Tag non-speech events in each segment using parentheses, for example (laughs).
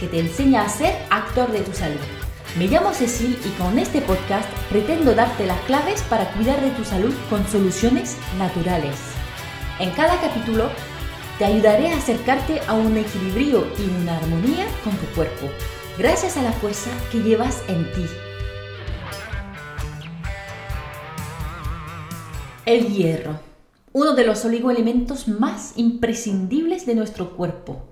que te enseña a ser actor de tu salud. Me llamo Cecil y con este podcast pretendo darte las claves para cuidar de tu salud con soluciones naturales. En cada capítulo te ayudaré a acercarte a un equilibrio y una armonía con tu cuerpo, gracias a la fuerza que llevas en ti. El hierro uno de los oligoelementos más imprescindibles de nuestro cuerpo.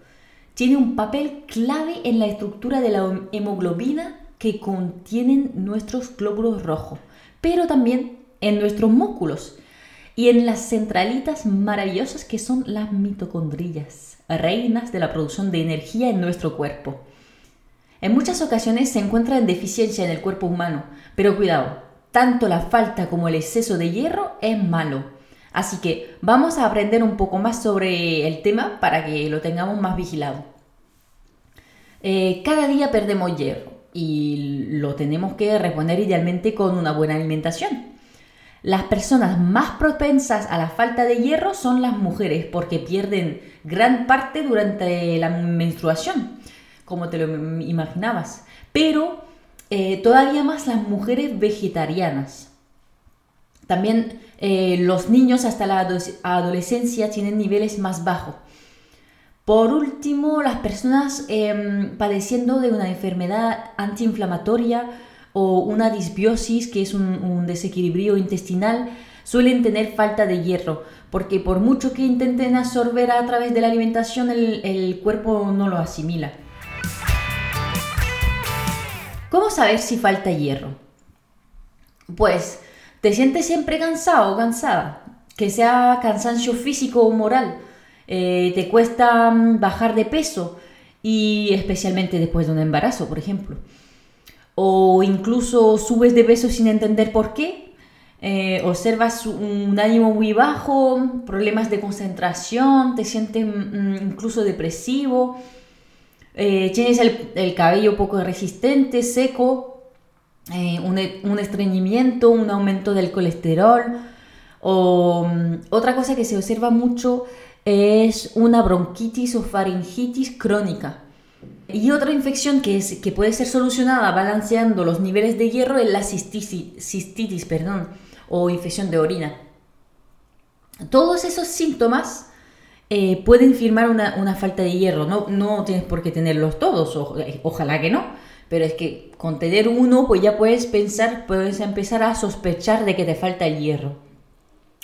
Tiene un papel clave en la estructura de la hemoglobina que contienen nuestros glóbulos rojos, pero también en nuestros músculos y en las centralitas maravillosas que son las mitocondrias, reinas de la producción de energía en nuestro cuerpo. En muchas ocasiones se encuentra en deficiencia en el cuerpo humano, pero cuidado, tanto la falta como el exceso de hierro es malo Así que vamos a aprender un poco más sobre el tema para que lo tengamos más vigilado. Eh, cada día perdemos hierro y lo tenemos que reponer idealmente con una buena alimentación. Las personas más propensas a la falta de hierro son las mujeres porque pierden gran parte durante la menstruación, como te lo imaginabas, pero eh, todavía más las mujeres vegetarianas. También eh, los niños hasta la adolescencia tienen niveles más bajos. Por último, las personas em, padeciendo de una enfermedad antiinflamatoria o una disbiosis, que es un, desequilibrio intestinal, suelen tener falta de hierro, porque por mucho que intenten absorber a través de la alimentación, el, el cuerpo no lo asimila. ¿Cómo saber si falta hierro? Pues te sientes siempre cansado o cansada, que sea cansancio físico o moral, eh, te cuesta mm, bajar de peso y especialmente después de un embarazo, por ejemplo. O incluso subes de peso sin entender por qué. Eh, observas un ánimo muy bajo, problemas de concentración, te sientes mm, incluso depresivo, eh, tienes el cabello poco resistente, seco, eh, un, estreñimiento, un aumento del colesterol. O mm, otra cosa que se observa mucho es una bronquitis o faringitis crónica. Y otra infección que, es, que puede ser solucionada balanceando los niveles de hierro es la cistitis, perdón, o infección de orina. Todos esos síntomas eh, pueden firmar una, falta de hierro. No, no tienes por qué tenerlos todos, ojalá que no pero es que con tener uno, pues ya puedes pensar, puedes empezar a sospechar de que te falta el hierro.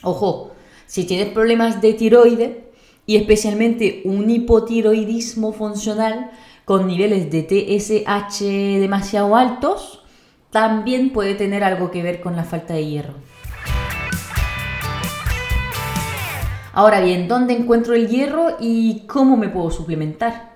Ojo, si tienes problemas de tiroide y especialmente un hipotiroidismo funcional con niveles de TSH demasiado altos, también puede tener algo que ver con la falta de hierro. Ahora bien, ¿dónde encuentro el hierro y cómo me puedo suplementar?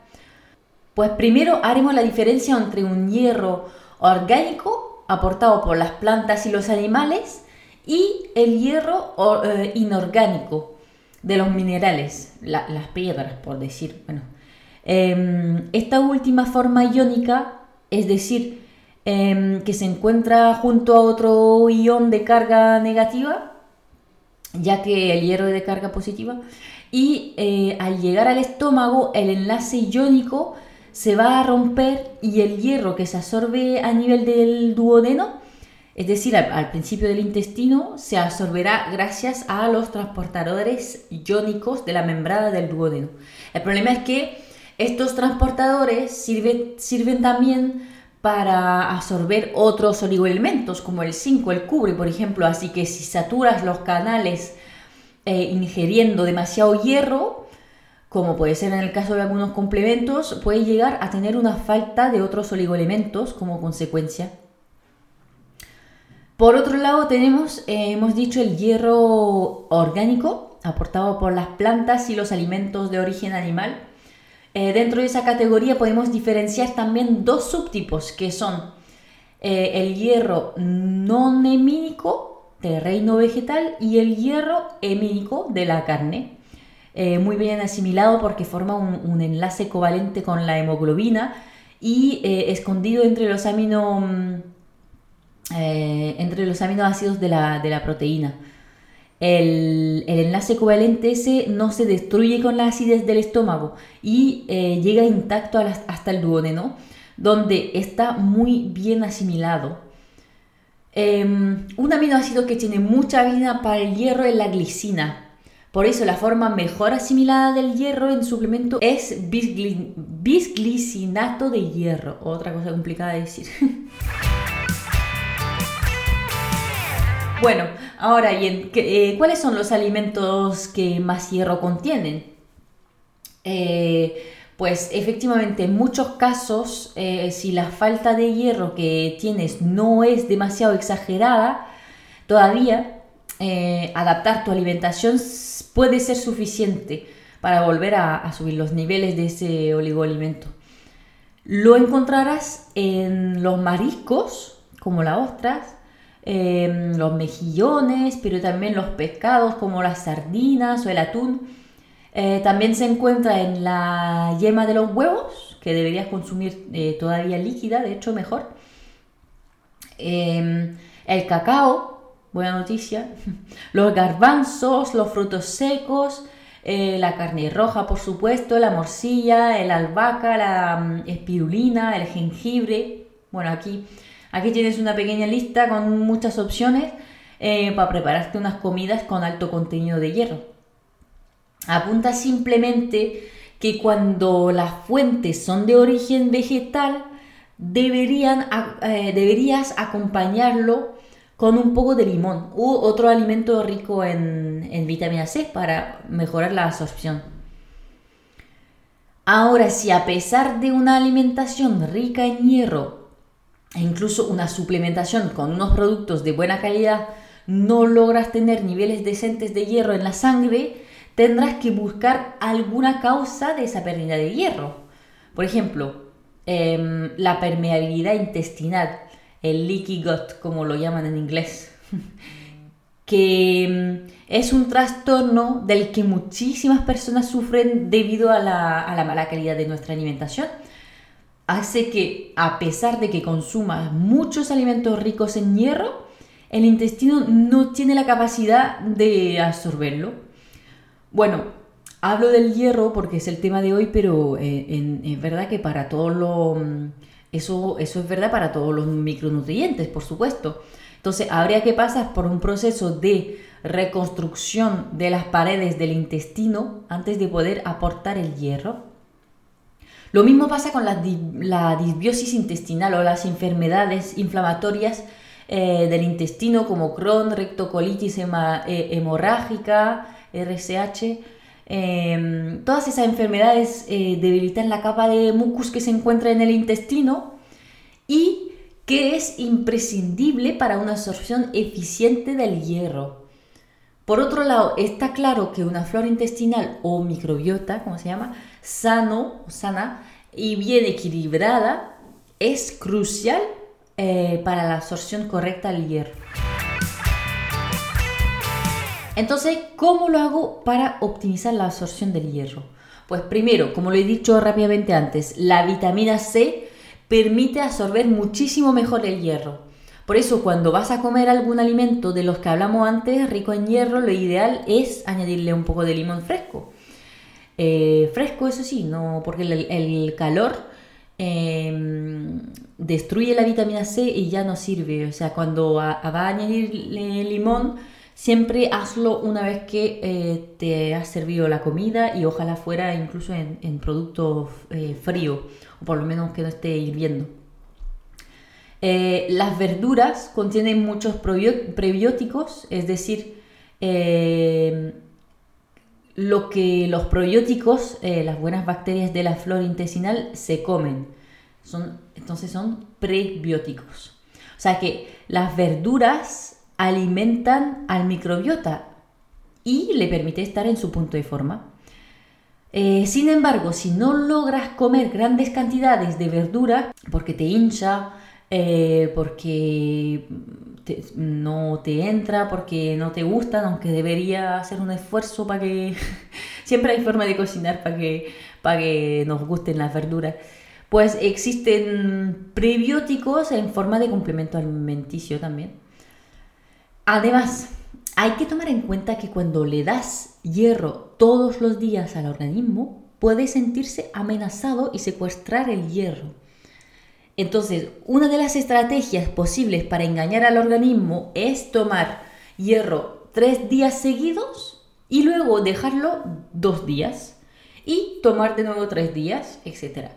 Pues primero haremos la diferencia entre un hierro orgánico aportado por las plantas y los animales y el hierro eh, inorgánico de los minerales, las piedras, por decir. Bueno, em, esta última forma iónica, es decir, em, que se encuentra junto a otro ion de carga negativa, ya que el hierro es de carga positiva, y eh, al llegar al estómago, el enlace iónico se va a romper y el hierro que se absorbe a nivel del duodeno, es decir, al, principio del intestino, se absorberá gracias a los transportadores iónicos de la membrana del duodeno. El problema es que estos transportadores sirven, también para absorber otros oligoelementos como el zinc o el cubre, por ejemplo. Así que si saturas los canales eh, ingiriendo demasiado hierro, como puede ser en el caso de algunos complementos, puede llegar a tener una falta de otros oligoelementos como consecuencia. Por otro lado tenemos, eh, hemos dicho, el hierro orgánico aportado por las plantas y los alimentos de origen animal. Eh, dentro de esa categoría podemos diferenciar también dos subtipos que son eh, el hierro no hemínico del reino vegetal y el hierro hemínico de la carne. Eh, muy bien asimilado porque forma un, enlace covalente con la hemoglobina y eh, escondido entre los, mm, eh, entre los aminoácidos de la, proteína. el, enlace covalente ese no se destruye con la acidez del estómago y llega intacto hasta el duodeno, donde está muy bien asimilado. Em, un aminoácido que tiene mucha vida para el hierro es la glicina. Por eso la forma mejor asimilada del hierro en suplemento es bisglicinato de hierro. Otra cosa complicada de decir. (laughs) Bueno, ahora, ¿y eh, ¿cuáles son los alimentos que más hierro contienen? Eh, pues efectivamente, en muchos casos, eh, si la falta de hierro que tienes no es demasiado exagerada, todavía adaptar tu alimentación puede ser suficiente para volver a subir los niveles de ese oligoalimento. Lo encontrarás en los mariscos, como las ostras, Em, los mejillones, pero también los pescados como las sardinas o el atún. Eh, también se encuentra en la yema de los huevos, que deberías consumir eh, todavía líquida, de hecho mejor. Em, el cacao, buena noticia. Los garbanzos, los frutos secos, eh, la carne roja, por supuesto, la morcilla, el albahaca, la mm, espirulina, el jengibre. Bueno, aquí Aquí tienes una pequeña lista con muchas opciones eh, para prepararte unas comidas con alto contenido de hierro. Apunta simplemente que cuando las fuentes son de origen vegetal, deberían, eh, deberías acompañarlo con un poco de limón u otro alimento rico en, en vitamina C para mejorar la absorción. Ahora, si a pesar de una alimentación rica en hierro e incluso una suplementación con unos productos de buena calidad no logras tener niveles decentes de hierro en la sangre, tendrás que buscar alguna causa de esa pérdida de hierro. Por ejemplo, em, la permeabilidad intestinal, el leaky gut, como lo llaman en inglés, (laughs) que em, es un trastorno del que muchísimas personas sufren debido a la mala calidad de nuestra alimentación hace que, a pesar de que consumas muchos alimentos ricos en hierro, el intestino no tiene la capacidad de absorberlo. Bueno, hablo del hierro porque es el tema de hoy, pero eh, es verdad que para todos los... Eso, eso es verdad para todos los micronutrientes, por supuesto. Entonces, habría que pasar por un proceso de reconstrucción de las paredes del intestino antes de poder aportar el hierro. Lo mismo pasa con la, disbiosis intestinal o las enfermedades inflamatorias eh, del intestino como Crohn, rectocolitis eh, hemorrágica, RSH. Em, todas esas enfermedades eh, debilitan la capa de mucus que se encuentra en el intestino y que es imprescindible para una absorción eficiente del hierro. Por otro lado, está claro que una flora intestinal o microbiota, como se llama, sano, sana y bien equilibrada es crucial eh, para la absorción correcta del hierro. Entonces, ¿cómo lo hago para optimizar la absorción del hierro? Pues primero, como lo he dicho rápidamente antes, la vitamina C permite absorber muchísimo mejor el hierro. Por eso cuando vas a comer algún alimento de los que hablamos antes, rico en hierro, lo ideal es añadirle un poco de limón fresco. Eh, fresco, eso sí, no, porque el, calor em, destruye la vitamina C y ya no sirve. O sea, cuando va, a añadir limón, siempre hazlo una vez que eh, te has servido la comida y ojalá fuera incluso en, producto eh, frío, o por lo menos que no esté hirviendo. Eh, las verduras contienen muchos prebióticos, es decir, lo que los probióticos, las buenas bacterias de la flora intestinal, se comen. Son, entonces son prebióticos. O sea que las verduras alimentan al microbiota y le permite estar en su punto de forma. sin embargo, si no logras comer grandes cantidades de verdura porque te hincha, eh, porque no te entra, porque no te gustan, aunque debería hacer un esfuerzo para que... (laughs) Siempre hay forma de cocinar para que, para que nos gusten las verduras. Pues existen prebióticos en forma de complemento alimenticio también. Además, Hay que tomar en cuenta que cuando le das hierro todos los días al organismo, puede sentirse amenazado y secuestrar el hierro. Entonces, una de las estrategias posibles para engañar al organismo es tomar hierro tres días seguidos y luego dejarlo dos días y tomar de nuevo tres días, etc.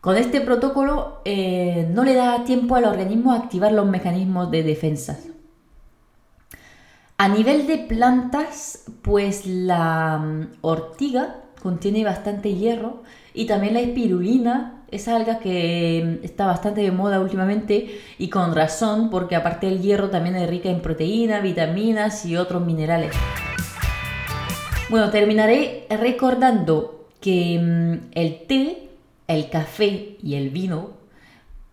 Con este protocolo eh, no le da tiempo al organismo a activar los mecanismos de defensa. A nivel de plantas, pues la mm, ortiga contiene bastante hierro y también la espirulina, esa alga que mm, está bastante de moda últimamente y con razón porque aparte del hierro también es rica en proteínas, vitaminas y otros minerales. Bueno, terminaré recordando que mm, el té, el café y el vino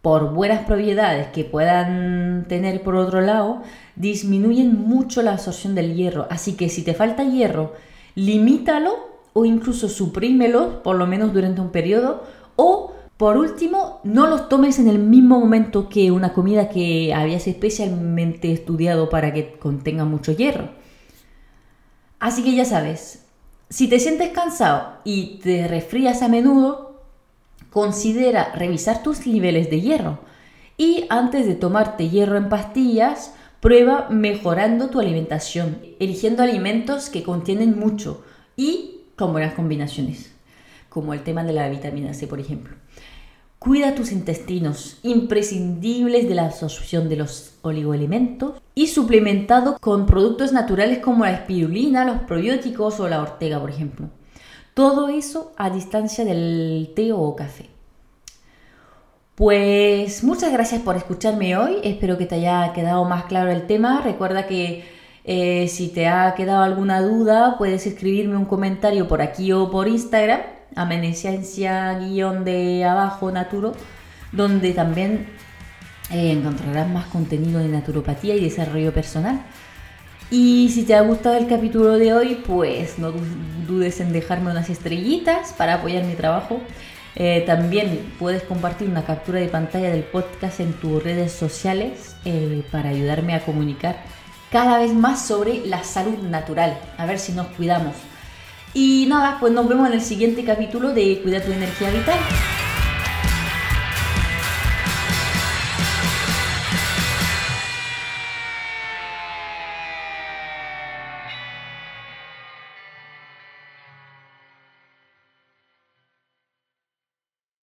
por buenas propiedades que puedan tener por otro lado, disminuyen mucho la absorción del hierro. Así que si te falta hierro, limítalo o incluso suprímelo, por lo menos durante un periodo. O, por último, no los tomes en el mismo momento que una comida que habías especialmente estudiado para que contenga mucho hierro. Así que ya sabes, si te sientes cansado y te resfrías a menudo, considera revisar tus niveles de hierro y antes de tomarte hierro en pastillas, prueba mejorando tu alimentación, eligiendo alimentos que contienen mucho y con buenas combinaciones, como el tema de la vitamina C, por ejemplo. Cuida tus intestinos, imprescindibles de la absorción de los oligoelementos y suplementado con productos naturales como la espirulina, los probióticos o la ortega, por ejemplo. Todo eso a distancia del té o café. Pues muchas gracias por escucharme hoy. Espero que te haya quedado más claro el tema. Recuerda que eh, si te ha quedado alguna duda, puedes escribirme un comentario por aquí o por Instagram, amenescencia-guión de abajo naturo, donde también eh, encontrarás más contenido de naturopatía y desarrollo personal. Y si te ha gustado el capítulo de hoy, pues no dudes en dejarme unas estrellitas para apoyar mi trabajo. Eh, también puedes compartir una captura de pantalla del podcast en tus redes sociales eh, para ayudarme a comunicar cada vez más sobre la salud natural. A ver si nos cuidamos. Y nada, pues nos vemos en el siguiente capítulo de Cuida tu energía vital.